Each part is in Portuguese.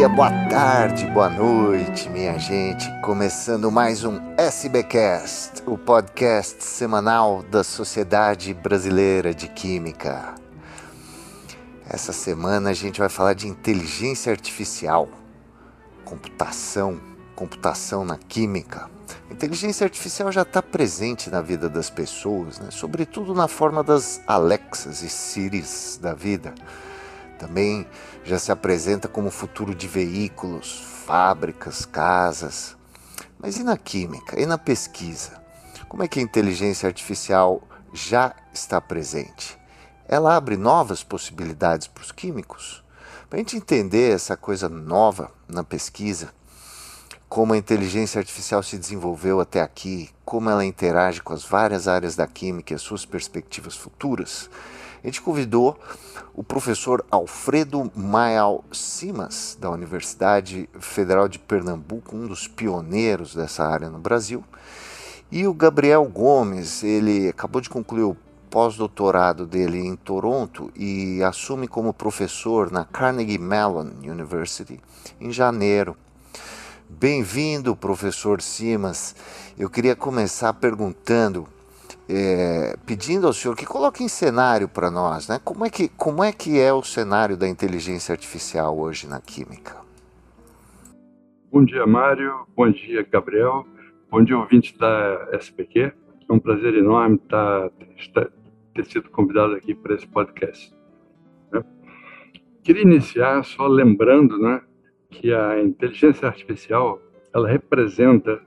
dia, boa tarde, boa noite, minha gente. Começando mais um SBcast, o podcast semanal da Sociedade Brasileira de Química. Essa semana a gente vai falar de inteligência artificial, computação, computação na química. Inteligência artificial já está presente na vida das pessoas, né? sobretudo na forma das Alexas e Siris da vida. Também já se apresenta como futuro de veículos, fábricas, casas. Mas e na química? E na pesquisa? Como é que a inteligência artificial já está presente? Ela abre novas possibilidades para os químicos? Para a gente entender essa coisa nova na pesquisa, como a inteligência artificial se desenvolveu até aqui, como ela interage com as várias áreas da química e as suas perspectivas futuras, a gente convidou o professor Alfredo Maial Simas, da Universidade Federal de Pernambuco, um dos pioneiros dessa área no Brasil, e o Gabriel Gomes, ele acabou de concluir o pós-doutorado dele em Toronto e assume como professor na Carnegie Mellon University em janeiro. Bem-vindo, professor Simas. Eu queria começar perguntando é, pedindo ao senhor que coloque em cenário para nós, né? Como é, que, como é que é o cenário da inteligência artificial hoje na química? Bom dia, Mário. Bom dia, Gabriel. Bom dia, ouvinte da SPQ. É um prazer enorme estar, estar ter sido convidado aqui para esse podcast. Né? Queria iniciar só lembrando, né, que a inteligência artificial ela representa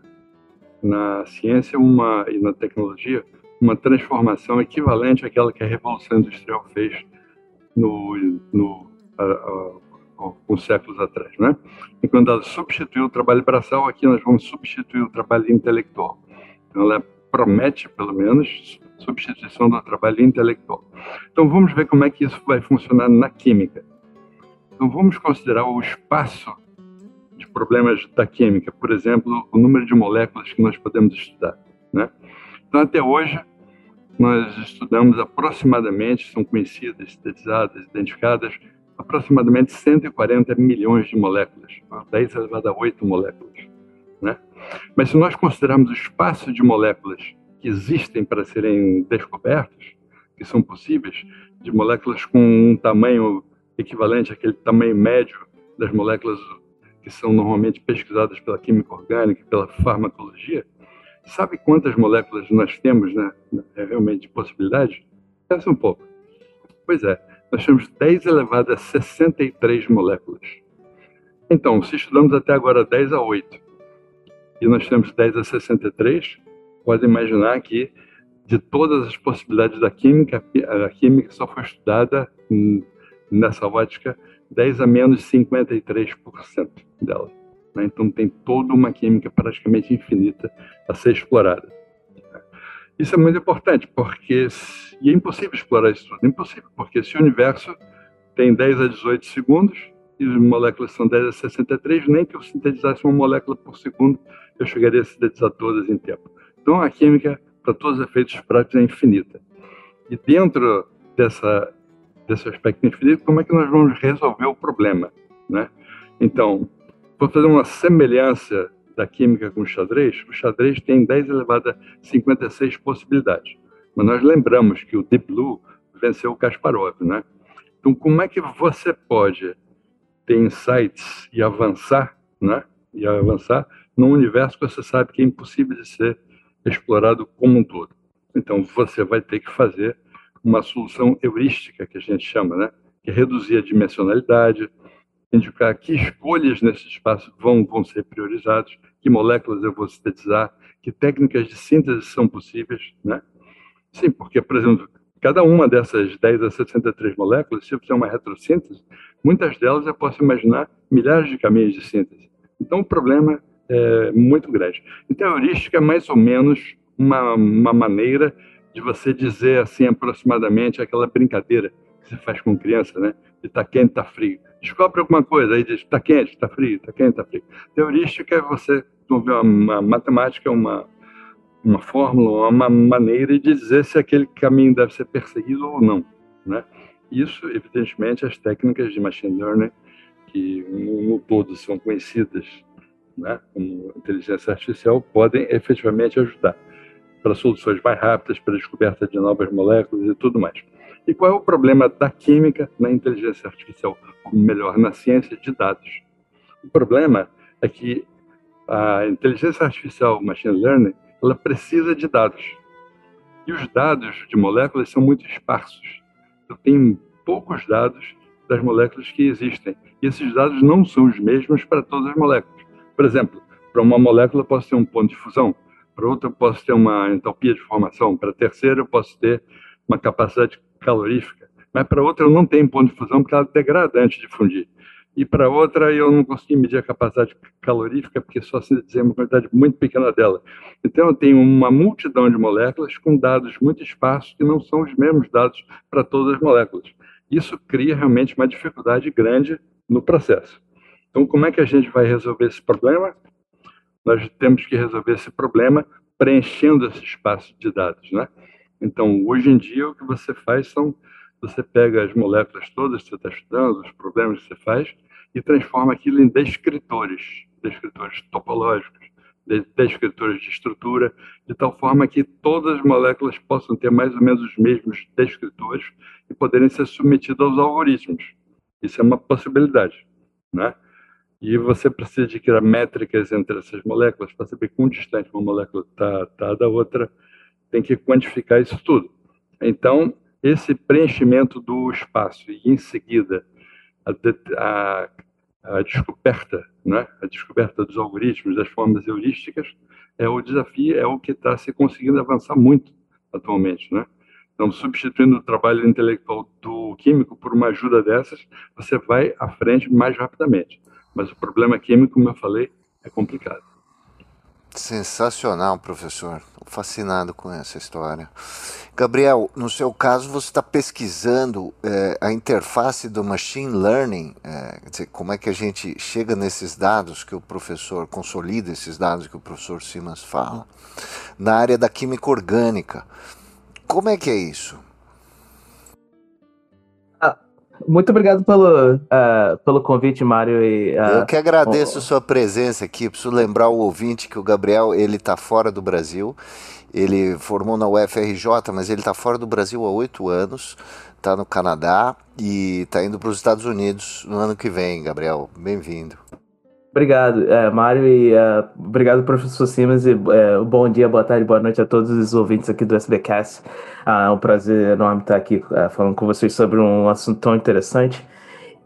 na ciência uma e na tecnologia uma transformação equivalente àquela que a Revolução Industrial fez no, no, a, a, alguns séculos atrás. Né? E quando ela substituiu o trabalho braçal, aqui nós vamos substituir o trabalho intelectual. Então, ela promete, pelo menos, substituição do trabalho intelectual. Então, vamos ver como é que isso vai funcionar na química. Então, vamos considerar o espaço de problemas da química, por exemplo, o número de moléculas que nós podemos estudar. Né? Então, até hoje, nós estudamos aproximadamente, são conhecidas, sintetizadas, identificadas, aproximadamente 140 milhões de moléculas, 10 elevado a 8 moléculas. Né? Mas se nós considerarmos o espaço de moléculas que existem para serem descobertos, que são possíveis, de moléculas com um tamanho equivalente àquele tamanho médio das moléculas que são normalmente pesquisadas pela química orgânica pela farmacologia, Sabe quantas moléculas nós temos, né? É realmente de possibilidade? Pensa um pouco. Pois é, nós temos 10 elevado a 63 moléculas. Então, se estudamos até agora 10 a 8 e nós temos 10 a 63, pode imaginar que de todas as possibilidades da química, a química só foi estudada nessa ótica 10 a menos 53% dela. Né? Então, tem toda uma química praticamente infinita a ser explorada. Isso é muito importante, porque. E é impossível explorar isso tudo. É impossível, porque se o universo tem 10 a 18 segundos e as moléculas são 10 a 63, nem que eu sintetizasse uma molécula por segundo, eu chegaria a sintetizar todas em tempo. Então, a química, para todos os efeitos práticos, é infinita. E dentro dessa, desse aspecto infinito, como é que nós vamos resolver o problema? Né? Então, Vou fazer uma semelhança da química com o xadrez. O xadrez tem 10 elevado a 56 possibilidades. Mas nós lembramos que o Deep Blue venceu o Kasparov, né? Então, como é que você pode ter insights e avançar, né? E avançar num universo que você sabe que é impossível de ser explorado como um todo. Então, você vai ter que fazer uma solução heurística, que a gente chama, né? Que é reduzir a dimensionalidade, indicar que escolhas nesse espaço vão, vão ser priorizadas, que moléculas eu vou sintetizar, que técnicas de síntese são possíveis, né? Sim, porque, por exemplo, cada uma dessas 10 a 63 moléculas, se eu fizer uma retrossíntese, muitas delas eu posso imaginar milhares de caminhos de síntese. Então, o problema é muito grande. Então, a heurística é mais ou menos uma, uma maneira de você dizer, assim, aproximadamente aquela brincadeira que você faz com criança, né? De tá quente, tá frio descobre alguma coisa, aí diz, está quente, está frio, está quente, está frio. Teorística é você desenvolver uma, uma matemática, uma, uma fórmula, uma maneira de dizer se aquele caminho deve ser perseguido ou não. Né? Isso, evidentemente, as técnicas de machine learning que no, todo são conhecidas né, como inteligência artificial, podem efetivamente ajudar para soluções mais rápidas, para descoberta de novas moléculas e tudo mais. E qual é o problema da química na inteligência artificial, ou melhor, na ciência de dados? O problema é que a inteligência artificial, machine learning, ela precisa de dados. E os dados de moléculas são muito esparsos. Eu tenho poucos dados das moléculas que existem. E esses dados não são os mesmos para todas as moléculas. Por exemplo, para uma molécula posso ter um ponto de fusão, para outra posso ter uma entalpia de formação, para a terceira eu posso ter uma capacidade calorífica, mas para outra eu não tenho ponto de fusão porque ela é degradante de fundir. E para outra eu não consegui medir a capacidade calorífica porque só se dizer uma quantidade muito pequena dela. Então eu tenho uma multidão de moléculas com dados muito esparsos que não são os mesmos dados para todas as moléculas. Isso cria realmente uma dificuldade grande no processo. Então, como é que a gente vai resolver esse problema? Nós temos que resolver esse problema preenchendo esse espaço de dados, né? Então, hoje em dia, o que você faz são você pega as moléculas todas que você está estudando, os problemas que você faz, e transforma aquilo em descritores, descritores topológicos, descritores de estrutura, de tal forma que todas as moléculas possam ter mais ou menos os mesmos descritores e poderem ser submetidas aos algoritmos. Isso é uma possibilidade, né? E você precisa de criar métricas entre essas moléculas para saber quão distante uma molécula está tá da outra. Tem que quantificar isso tudo. Então, esse preenchimento do espaço e, em seguida, a, a, a descoberta, né? a descoberta dos algoritmos, das formas heurísticas, é o desafio, é o que está se conseguindo avançar muito atualmente, né? Então, substituindo o trabalho intelectual do químico por uma ajuda dessas, você vai à frente mais rapidamente. Mas o problema químico, como eu falei, é complicado. Sensacional, professor. Fascinado com essa história. Gabriel, no seu caso, você está pesquisando é, a interface do machine learning, é, dizer, como é que a gente chega nesses dados que o professor consolida, esses dados que o professor Simas fala, na área da química orgânica. Como é que é isso? Muito obrigado pelo, uh, pelo convite, Mário. E, uh, Eu que agradeço a sua presença aqui. Preciso lembrar o ouvinte que o Gabriel ele está fora do Brasil. Ele formou na UFRJ, mas ele está fora do Brasil há oito anos. Está no Canadá e está indo para os Estados Unidos no ano que vem. Gabriel, bem-vindo. Obrigado, é, Mário, e uh, obrigado, professor Simas, e uh, bom dia, boa tarde, boa noite a todos os ouvintes aqui do SBCast. Uh, é um prazer enorme estar aqui uh, falando com vocês sobre um assunto tão interessante.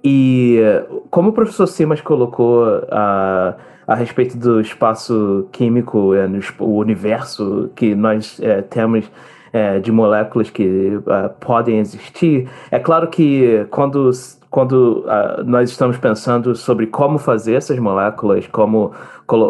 E como o professor Simas colocou a respeito do espaço químico, no, o universo que nós temos de moléculas que podem existir, é claro que quando quando uh, nós estamos pensando sobre como fazer essas moléculas, como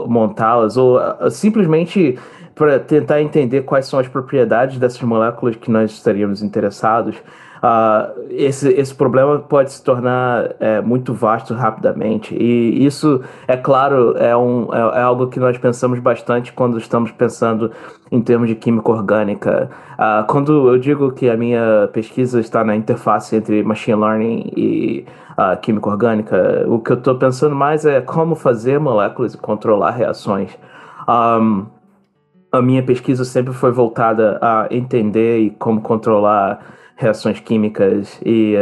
montá-las, ou uh, simplesmente para tentar entender quais são as propriedades dessas moléculas que nós estaríamos interessados, uh, esse, esse problema pode se tornar é, muito vasto rapidamente. E isso, é claro, é, um, é, é, algo que nós pensamos bastante quando estamos pensando em termos de química orgânica. Uh, quando eu digo que a minha pesquisa está na interface entre machine learning e uh, química orgânica, o que eu estou pensando mais é como fazer moléculas e controlar reações. Um, a minha pesquisa sempre foi voltada a entender e como controlar reações químicas e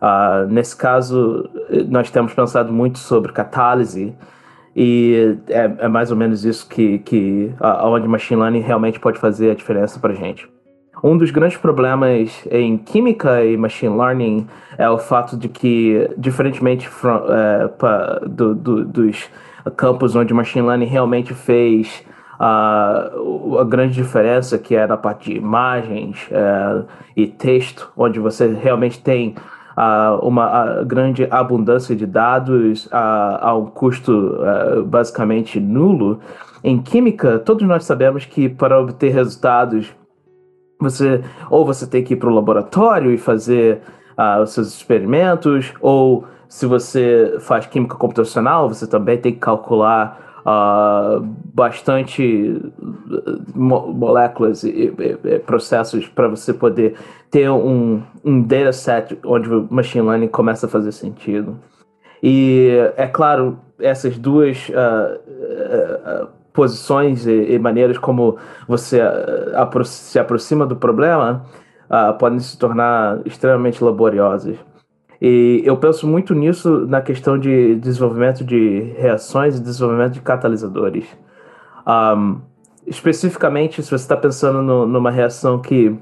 uh, nesse caso nós temos pensado muito sobre catálise e é, é mais ou menos isso que, que uh, onde machine learning realmente pode fazer a diferença para gente. Um dos grandes problemas em química e machine learning é o fato de que, diferentemente from, uh, do, do, dos campos onde machine learning realmente fez Uh, a grande diferença que é na parte de imagens uh, e texto, onde você realmente tem uh, uma grande abundância de dados a um custo basicamente nulo. Em química, todos nós sabemos que para obter resultados, você ou você tem que ir para o laboratório e fazer os seus experimentos, ou se você faz química computacional, você também tem que calcular uh, bastante mo moléculas e, e, e processos para você poder ter um, um dataset onde o machine learning começa a fazer sentido. E é claro, essas duas uh, uh, posições e, e, maneiras como você apro se aproxima do problema podem se tornar extremamente laboriosas. E eu penso muito nisso na questão de desenvolvimento de reações e desenvolvimento de catalisadores. Um, especificamente, se você está pensando no, numa reação que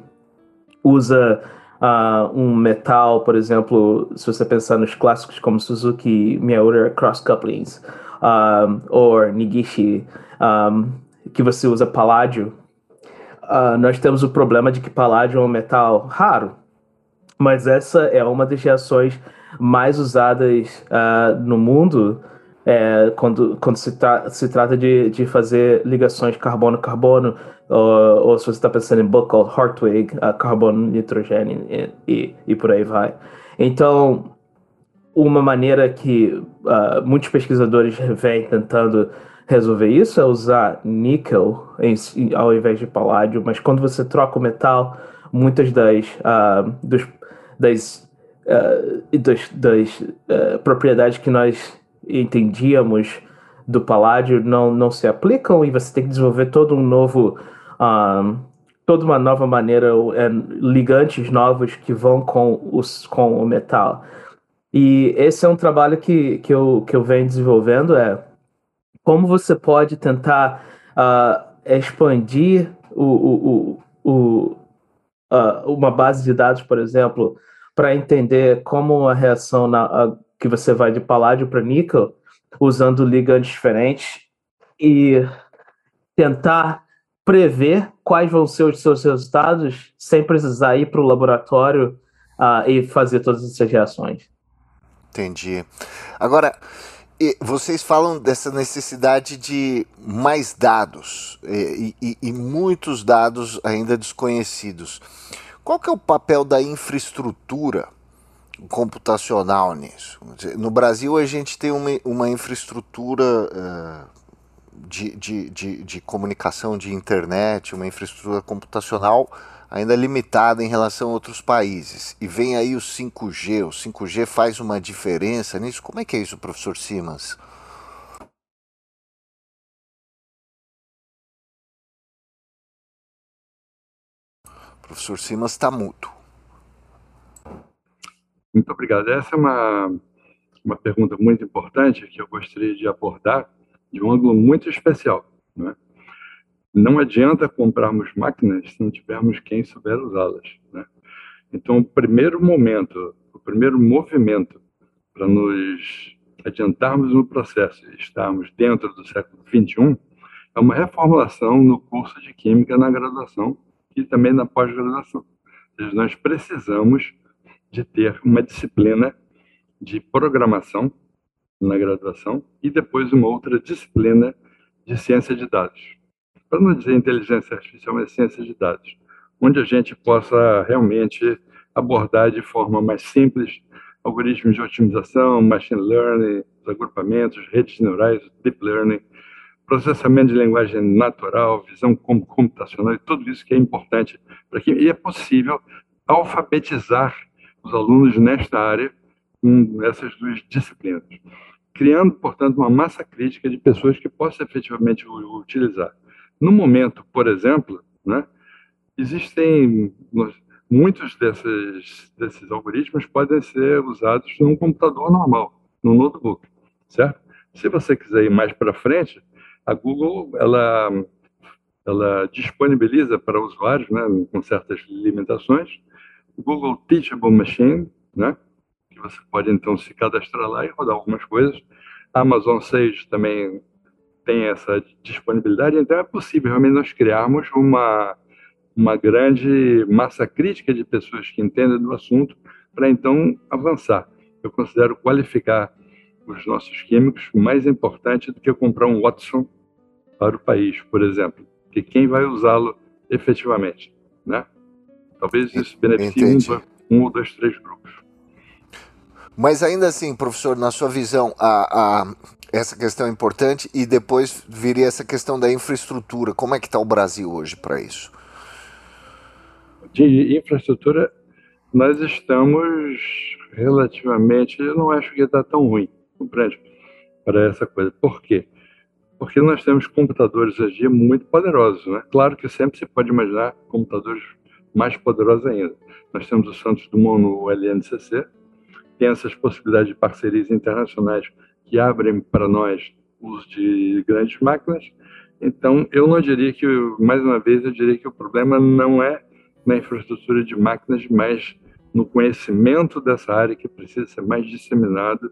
usa uh, um metal, por exemplo, se você pensar nos clássicos como Suzuki Miura Cross Couplings, um, ou Nigishi, um, que você usa paládio, uh, nós temos o problema de que paládio é um metal raro. Mas essa é uma das reações mais usadas uh, no mundo é, quando, quando se, tra se trata de, de fazer ligações carbono-carbono, ou, ou, se você está pensando em Buckle, Hartwig, uh, carbono, nitrogênio e, e, e, por aí vai. Então, uma maneira que uh, muitos pesquisadores vêm tentando resolver isso é usar níquel em, ao invés de paládio, mas quando você troca o metal, muitas das, uh, dos, das, uh, das, das uh, propriedades que nós entendíamos do paládio não, não se aplicam e você tem que desenvolver todo um novo um, toda uma nova maneira é, ligantes novos que vão com os com o metal. E esse é um trabalho que, que, eu, que eu venho desenvolvendo é como você pode tentar uh, expandir o, o, o uh, uma base de dados por exemplo para entender como uma reação na, que você vai de paládio para níquel usando ligantes diferentes e tentar prever quais vão ser os seus resultados sem precisar ir para o laboratório uh, e fazer todas essas reações. Entendi. Agora, vocês falam dessa necessidade de mais dados e, e, e, muitos dados ainda desconhecidos. Qual que é o papel da infraestrutura computacional nisso. No Brasil, a gente tem uma, uma infraestrutura uh, de, de, de, de, comunicação de internet, uma infraestrutura computacional ainda limitada em relação a outros países. E vem aí o 5G. O 5G faz uma diferença nisso? Como é que é isso, professor Simas? Professor Simas está mudo. Muito obrigado. Essa é uma, uma pergunta muito importante que eu gostaria de abordar de um ângulo muito especial. Né? Não adianta comprarmos máquinas se não tivermos quem souber usá-las. Né? Então, o primeiro momento, o primeiro movimento para nos adiantarmos no processo e estarmos dentro do século XXI é uma reformulação no curso de Química na graduação e também na pós-graduação. Nós precisamos de ter uma disciplina de programação na graduação e depois uma outra disciplina de ciência de dados. Para não dizer inteligência artificial, mas ciência de dados, onde a gente possa realmente abordar de forma mais simples algoritmos de otimização, machine learning, os agrupamentos, redes neurais, deep learning, processamento de linguagem natural, visão computacional e tudo isso que é importante para que e é possível alfabetizar os alunos nesta área com essas duas disciplinas, criando, portanto, uma massa crítica de pessoas que possam efetivamente utilizar. No momento, por exemplo, né, existem muitos desses, desses algoritmos podem ser usados num computador normal, num notebook, certo? Se você quiser ir mais para frente, a Google ela ela disponibiliza para usuários, né, com certas limitações, Google Teachable Machine, né? que você pode então se cadastrar lá e rodar algumas coisas. A Amazon Sage também tem essa disponibilidade, então é possível realmente nós criarmos uma, uma grande massa crítica de pessoas que entendem do assunto para então avançar. Eu considero qualificar os nossos químicos mais importante do que comprar um Watson para o país, por exemplo, que quem vai usá-lo efetivamente, né? Talvez isso beneficie um, um, ou dois, três grupos. Mas ainda assim, professor, na sua visão, a, a, essa questão é importante e depois viria essa questão da infraestrutura. Como é que está o Brasil hoje para isso? De infraestrutura, nós estamos relativamente, eu não acho que está tão ruim. compreende? Para essa coisa. Por quê? Porque nós temos computadores hoje muito poderosos, né? Claro que sempre se pode imaginar computadores mais poderosos ainda. Nós temos o Santos Dumont no LNCC, tem essas possibilidades de parcerias internacionais que abrem para nós o uso de grandes máquinas. Então, eu não diria que, mais uma vez, eu diria que o problema não é na infraestrutura de máquinas, mas no conhecimento dessa área que precisa ser mais disseminado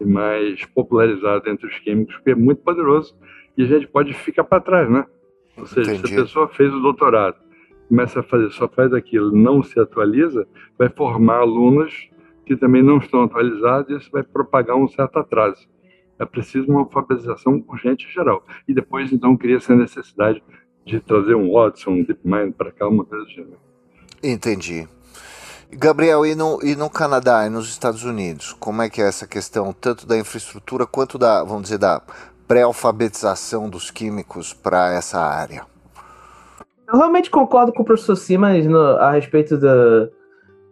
e mais popularizado entre os químicos, porque é muito poderoso e a gente pode ficar para trás, né? Ou seja, Entendi. se a pessoa fez o doutorado, começa a fazer, só faz aquilo, não se atualiza, vai formar alunos que também não estão atualizados e isso vai propagar um certo atraso. É preciso uma alfabetização urgente e geral. E depois, então, cria-se a necessidade de trazer um Watson, um DeepMind para cá, uma coisa do gênero. Entendi. Gabriel, e no, e no Canadá e nos Estados Unidos, como é que é essa questão, tanto da infraestrutura quanto da, vamos dizer, da pré-alfabetização dos químicos para essa área? Eu realmente concordo com o professor Simas no, a respeito da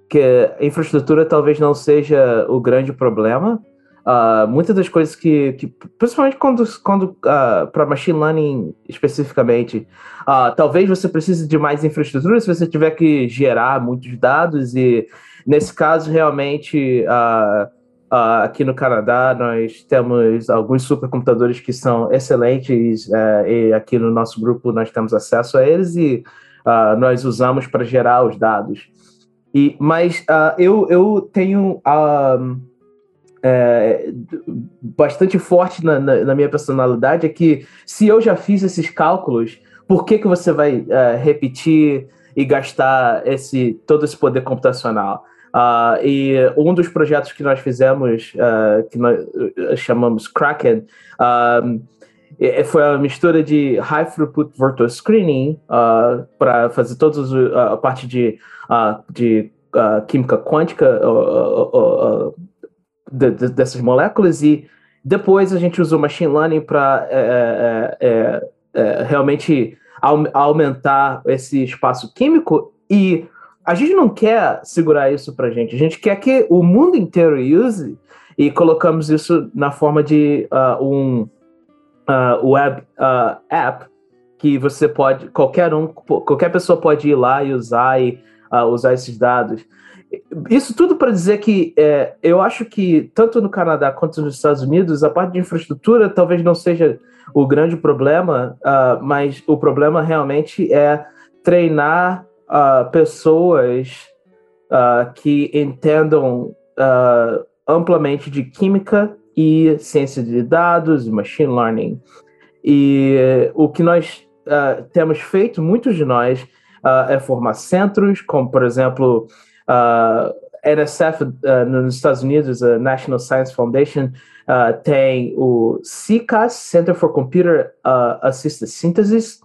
que a infraestrutura talvez não seja o grande problema, Uh, muitas das coisas que, que principalmente quando, quando uh, ah, para machine learning especificamente, uh, talvez você precise de mais infraestrutura se você tiver que gerar muitos dados e nesse caso realmente aqui no Canadá nós temos alguns supercomputadores que são excelentes uh, e aqui no nosso grupo nós temos acesso a eles e nós usamos para gerar os dados. E mas eu eu tenho é, bastante forte na, na, na, minha personalidade é que se eu já fiz esses cálculos, por que, que você vai é, repetir e gastar esse todo esse poder computacional? Uh, e um dos projetos que nós fizemos, uh, que nós uh, chamamos Kraken, foi a mistura de High Throughput Virtual Screening para fazer toda a parte de, de química quântica, de, de, dessas moléculas e depois a gente usou machine learning para é é, é, é, realmente aumentar esse espaço químico e a gente não quer segurar isso para gente, a gente quer que o mundo inteiro use e colocamos isso na forma de uh, um uh, web uh, app que você pode, qualquer um, qualquer pessoa pode ir lá e usar e usar esses dados. Isso tudo para dizer que é, eu acho que tanto no Canadá quanto nos Estados Unidos a parte de infraestrutura talvez não seja o grande problema, uh, mas o problema realmente é treinar uh, pessoas uh, que entendam amplamente de química e ciência de dados, machine learning. E o que nós temos feito, muitos de nós, é formar centros, como por exemplo Uh, NSF uh, nos Estados Unidos, a National Science Foundation, uh, tem o CCAS, Center for Computer uh, Assisted Synthesis,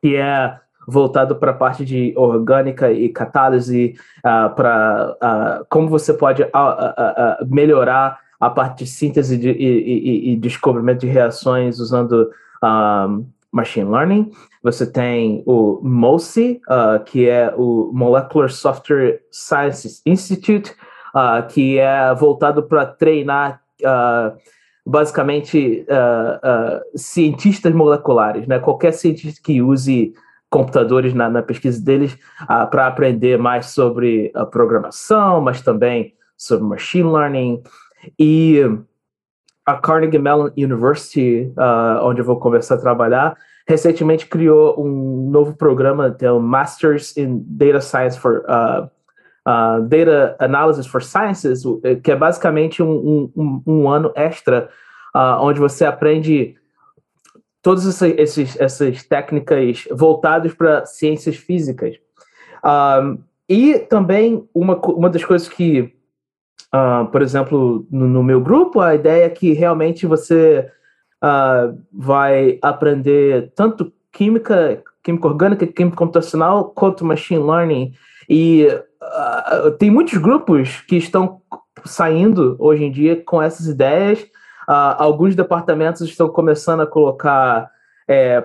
que é voltado para a parte de orgânica e catálise, uh, para uh, como você pode melhorar a parte de síntese de, e, e, e, descobrimento de reações usando um, machine learning. Você tem o MOSI, uh, que é o Molecular Software Sciences Institute, uh, que é voltado para treinar uh, basicamente cientistas moleculares, né? Qualquer cientista que use computadores na, na pesquisa deles para aprender mais sobre a programação, mas também sobre machine learning e a Carnegie Mellon University, uh, onde eu vou começar a trabalhar, recentemente criou um novo programa, é o Masters in Data Science for uh, uh, Data Analysis for Sciences, que é basicamente um, um, um ano extra, onde você aprende todas esses, essas técnicas voltadas para ciências físicas. Um, e também uma, uma das coisas que Uh, por exemplo, no, no, meu grupo, a ideia é que realmente você uh, vai aprender tanto química, química orgânica, química computacional, quanto machine learning. E uh, tem muitos grupos que estão saindo hoje em dia com essas ideias. alguns departamentos estão começando a colocar é,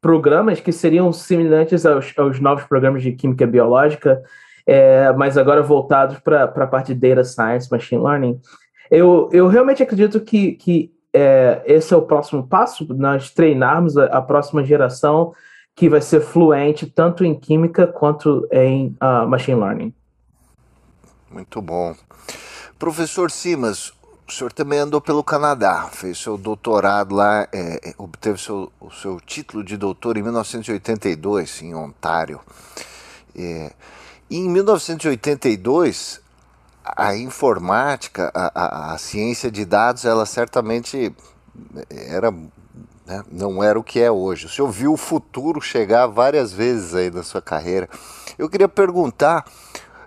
programas que seriam semelhantes aos, aos novos programas de química biológica é, mas agora voltados para a parte de data science, machine learning. eu, eu realmente acredito que, que é, esse é o próximo passo, nós treinarmos a, a, próxima geração que vai ser fluente tanto em química quanto em uh, machine learning. Muito bom. Professor Simas, o senhor também andou pelo Canadá, fez seu doutorado lá, é, é obteve seu, o seu título de doutor em 1982, em Ontário. É, em 1982, a informática, a, a, a, ciência de dados, ela certamente era, né, não era o que é hoje. O senhor viu o futuro chegar várias vezes aí na sua carreira. Eu queria perguntar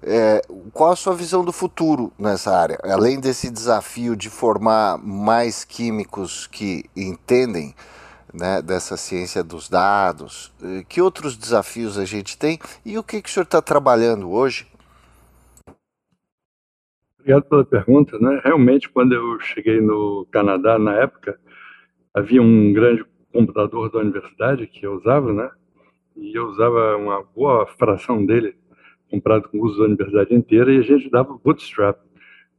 é, qual a sua visão do futuro nessa área? Além desse desafio de formar mais químicos que entendem né, dessa ciência dos dados, que outros desafios a gente tem e o que, que o senhor está trabalhando hoje? Obrigado pela pergunta. Né? Realmente, quando eu cheguei no Canadá, na época, havia um grande computador da universidade que eu usava, né? E eu usava uma boa fração dele comprado com uso da universidade inteira, e a gente dava bootstrap.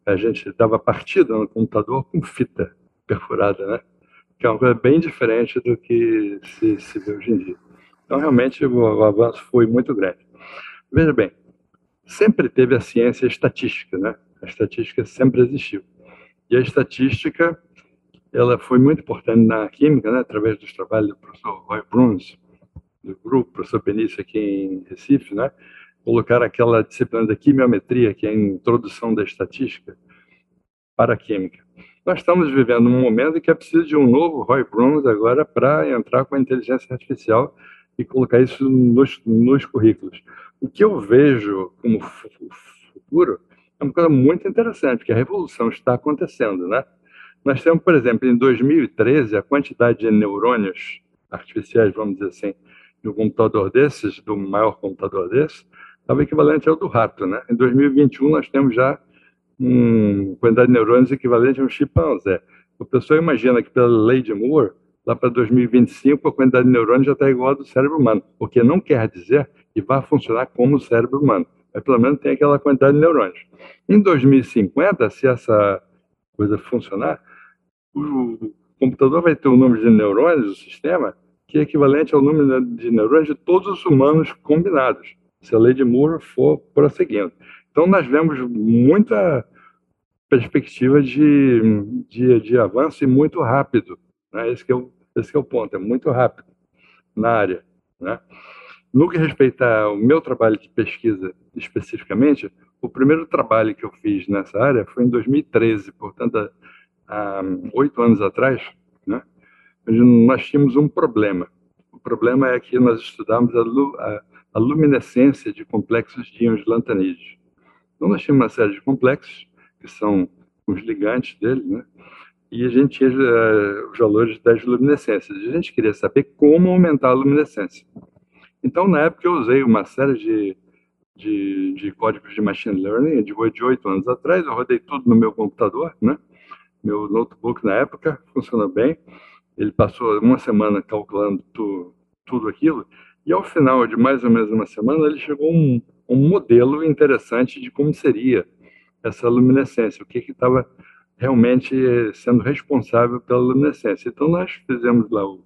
A gente dava partida no computador com fita perfurada, né? Que é uma coisa bem diferente do que se, se vê hoje em dia. Então, realmente, o, avanço foi muito grande. Veja bem, sempre teve a ciência estatística, né? A estatística sempre existiu. E a estatística, ela foi muito importante na química, né? Através dos trabalhos do professor Roy Bruns, do grupo, professor Benício aqui em Recife, né? colocar aquela disciplina da quimiometria, que é a introdução da estatística, para a química. Nós estamos vivendo um momento em que é preciso de um novo Roy Bruns agora para entrar com a inteligência artificial e colocar isso nos, nos currículos. O que eu vejo como futuro é uma coisa muito interessante, que a revolução está acontecendo, né? Nós temos, por exemplo, em 2013, a quantidade de neurônios artificiais, vamos dizer assim, no computador desses, do maior computador desse, estava equivalente ao do rato. Né? Em 2021, nós temos já uma quantidade de neurônios equivalente a um chimpanzé. O pessoal imagina que, pela lei de Moore, lá para 2025, a quantidade de neurônios já está igual à do cérebro humano, o que não quer dizer que vai funcionar como o cérebro humano, mas pelo menos tem aquela quantidade de neurônios. Em 2050, se essa coisa funcionar, o computador vai ter o número de neurônios do sistema que é equivalente ao número de neurônios de todos os humanos combinados se a lei de Moore for prosseguindo. Então, nós vemos muita perspectiva de, de, de avanço e muito rápido. Né? Esse, é o, esse é o ponto, é muito rápido na área. Né? No que respeita ao meu trabalho de pesquisa especificamente, o primeiro trabalho que eu fiz nessa área foi em 2013, portanto, há oito anos atrás, né? nós tínhamos um problema. O problema é que nós estudamos a, a a luminescência de complexos de íons lantanídeos. Então, nós tínhamos uma série de complexos, que são os ligantes dele, né? e a gente tinha uh, os valores das luminescências. A gente queria saber como aumentar a luminescência. Então, na época, eu usei uma série de, de, de códigos de machine learning, de oito anos atrás, eu rodei tudo no meu computador, né? Meu notebook, na época, funcionou bem. Ele passou uma semana calculando tu, tudo aquilo, e ao final de mais ou menos uma semana, ele chegou a um, um modelo interessante de como seria essa luminescência, o que estava realmente sendo responsável pela luminescência. Então, nós fizemos lá o,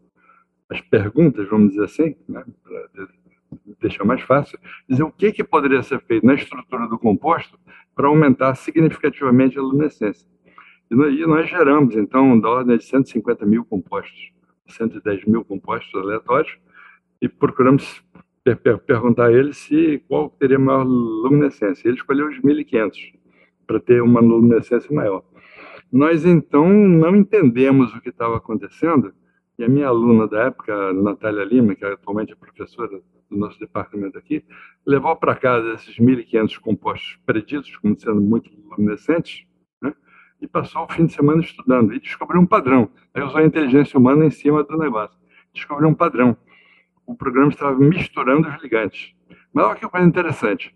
as perguntas, vamos dizer assim, né, para deixar mais fácil, dizer o que, que poderia ser feito na estrutura do composto para aumentar significativamente a luminescência. E nós geramos, então, da ordem de 150 mil compostos, 110 mil compostos aleatórios, e procuramos per per perguntar a ele se qual teria maior luminescência. Ele escolheu os 1500 para ter uma luminescência maior. Nós então não entendemos o que estava acontecendo e a minha aluna da época, Natália Lima, que atualmente é professora do nosso departamento aqui, levou para casa esses 1.500 compostos preditos como sendo muito luminescentes né? e passou o fim de semana estudando e descobriu um padrão. Aí usou a inteligência humana em cima do negócio. Descobriu um padrão o programa estava misturando os ligantes. Mas olha que coisa interessante.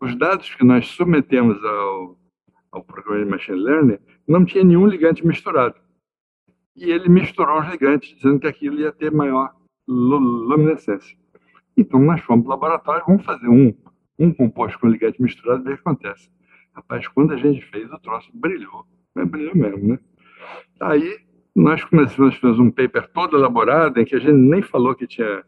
Os dados que nós submetemos ao, ao programa de Machine Learning não tinha nenhum ligante misturado. E ele misturou os ligantes, dizendo que aquilo ia ter maior luminescência. Então, nós fomos para o laboratório, vamos fazer um, um composto com ligante misturado e ver o que acontece. Rapaz, quando a gente fez, o troço brilhou. Mas brilhou mesmo, né? Aí nós começamos, fizemos um paper todo elaborado, em que a gente nem falou que tinha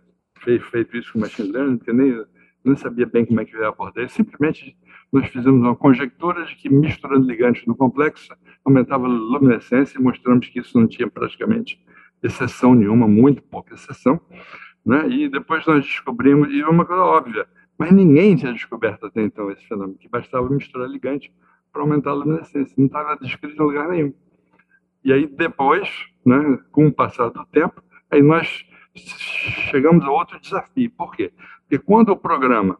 feito isso com machine learning, porque nem, nem sabia bem como é que ia abordar. Simplesmente nós fizemos uma conjectura de que misturando ligantes no complexo aumentava a luminescência e mostramos que isso não tinha praticamente exceção nenhuma, muito pouca exceção. Né? E depois nós descobrimos, e é uma coisa óbvia, mas ninguém tinha descoberto até então esse fenômeno, que bastava misturar ligante para aumentar a luminescência. Não estava descrito em lugar nenhum. E aí depois, né, com o passar do tempo, aí nós chegamos a outro desafio. Por quê? Porque quando o programa,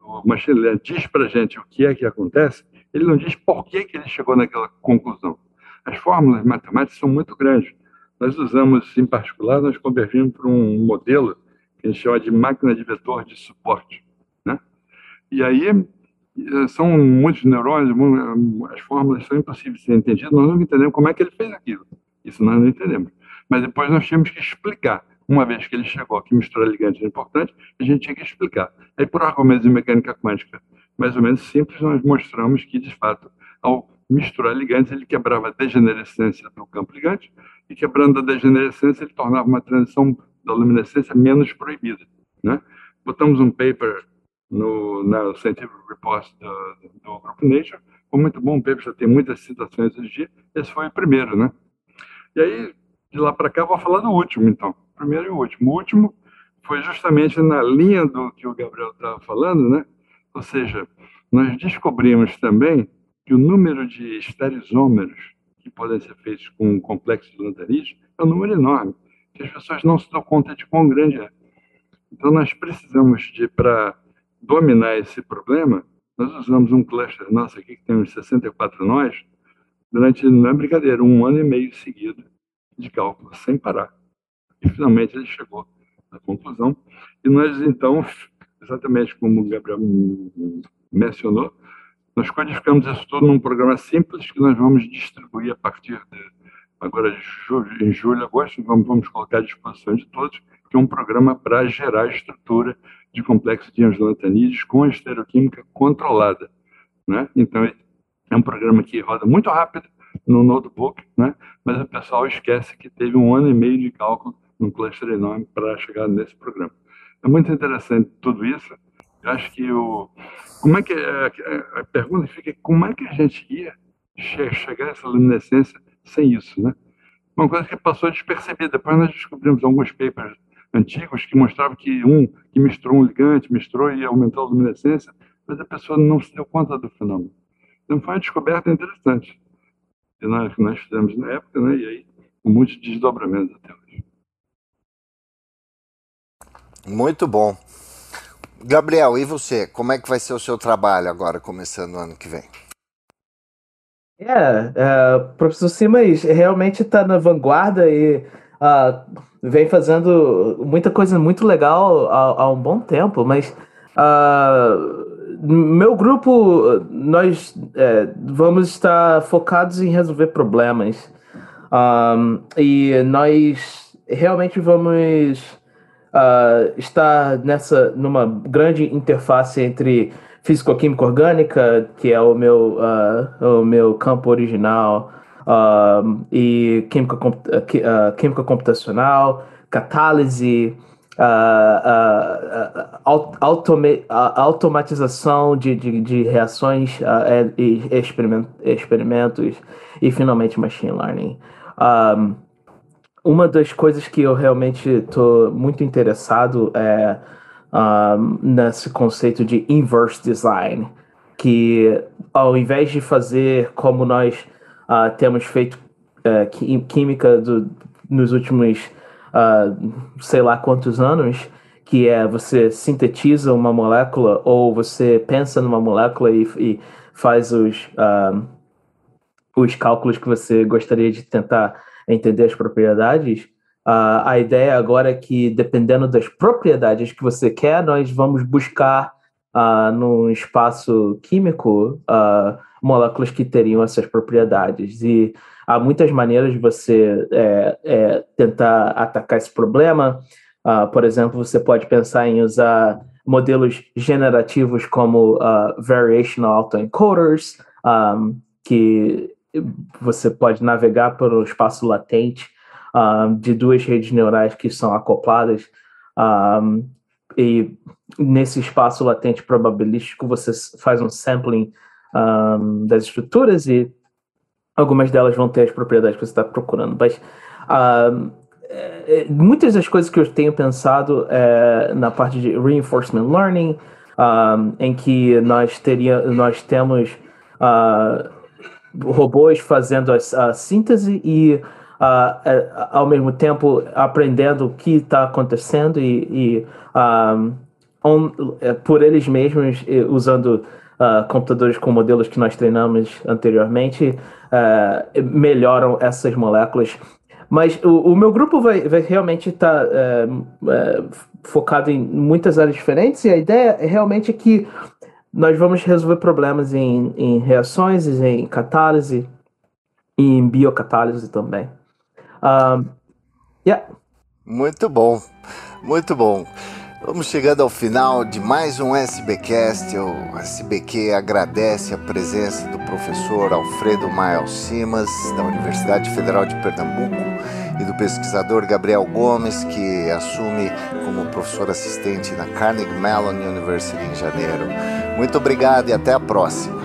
o machine learning, diz para a gente o que é que acontece, ele não diz por que, que ele chegou naquela conclusão. As fórmulas matemáticas são muito grandes. Nós usamos, em particular, nós convergimos para um modelo que a gente chama de máquina de vetor de suporte. Né? E aí eh, são muitos neurônios, as fórmulas são impossíveis de ser entendidas, nós não entendemos como é que ele fez aquilo. Isso nós não entendemos. Mas depois nós tínhamos que explicar. Uma vez que ele chegou que misturar ligantes é importante, a gente tinha que explicar. Aí, por argumentos de mecânica quântica mais ou menos simples, nós mostramos que, de fato, ao misturar ligantes, ele quebrava a degenerescência do campo ligante, e quebrando a degenerescência, ele tornava uma transição da luminescência menos proibida. Né? Botamos um paper no, na Scientific Report do, do grupo Nature, foi muito bom, o paper já tem muitas citações hoje dia, esse foi o primeiro, né? E aí, de lá para cá, vou falar do último, então. Primeiro e o último. O último foi justamente na linha do que o Gabriel estava falando, né? Ou seja, nós descobrimos também que o número de esterizômeros que podem ser feitos com um complexo de lanterite é um número enorme, que as pessoas não se dão conta de quão grande é. Então, nós precisamos de, para dominar esse problema, nós usamos um cluster nosso aqui, que tem uns 64 nós, durante, não é brincadeira, um ano e meio seguido de cálculo, sem parar. E, finalmente, ele chegou à conclusão. E nós, então, exatamente como o Gabriel mencionou, nós codificamos isso tudo num programa simples que nós vamos distribuir a partir de agora em julho, agosto, vamos, vamos colocar à disposição de todos, que é um programa para gerar estrutura de complexo de angiolantanides com estereoquímica controlada. Né? Então, é um programa que roda muito rápido no notebook, né? mas o pessoal esquece que teve um ano e meio de cálculo num cluster enorme para chegar nesse programa. É muito interessante tudo isso. Eu acho que o como é que a, a pergunta fica como é que a gente ia chegar a essa luminescência sem isso, né? Uma coisa que passou despercebida. Depois nós descobrimos alguns papers antigos que mostravam que um que misturou um ligante, misturou e aumentou a luminescência, mas a pessoa não se deu conta do fenômeno. Então foi uma descoberta interessante que nós, nós fizemos na época, né? E aí com muitos desdobramentos até hoje. Muito bom. Gabriel, e você? Como é que vai ser o seu trabalho agora, começando o ano que vem? É, é o professor Simas realmente está na vanguarda e uh, vem fazendo muita coisa muito legal há, há um bom tempo, mas uh, meu grupo, nós é, vamos estar focados em resolver problemas um, e nós realmente vamos uh, está nessa numa grande interface entre físico-química orgânica, que é o meu, uh, o meu campo original, uh, e química, uh, química computacional, catálise, automa automatização de, de, de reações e experimentos, e finalmente machine learning. Um, uma das coisas que eu realmente estou muito interessado é nesse conceito de inverse design, que ao invés de fazer como nós uh, temos feito uh, química do, nos últimos uh, sei lá quantos anos, que é você sintetiza uma molécula ou você pensa numa molécula e, e faz os, os cálculos que você gostaria de tentar entender as propriedades, uh, a ideia agora é que, dependendo das propriedades que você quer, nós vamos buscar uh, no espaço químico uh, moléculas que teriam essas propriedades. E há muitas maneiras de você é, é, tentar atacar esse problema. Uh, por exemplo, você pode pensar em usar modelos generativos como uh, variational autoencoders, um, que você pode navegar pelo espaço latente uh, de duas redes neurais que são acopladas. Um, e nesse espaço latente probabilístico você faz um sampling um, das estruturas e algumas delas vão ter as propriedades que você está procurando. Mas um, é, muitas das coisas que eu tenho pensado é na parte de reinforcement learning, em que nós teria, nós temos uh, robôs fazendo a, a síntese e uh, ao mesmo tempo aprendendo o que está acontecendo e, e on, é, por eles mesmos usando uh, computadores com modelos que nós treinamos anteriormente uh, melhoram essas moléculas. Mas o, o meu grupo vai, vai realmente estar tá, focado em muitas áreas diferentes e a ideia é realmente que nós vamos resolver problemas em, em reações, em catálise e em biocatálise também. Um, yeah. Muito bom, muito bom. Vamos chegando ao final de mais um SBcast. O SBQ agradece a presença do professor Alfredo Mael Simas, da Universidade Federal de Pernambuco, e do pesquisador Gabriel Gomes, que assume como professor assistente na Carnegie Mellon University em janeiro. Muito obrigado e até a próxima.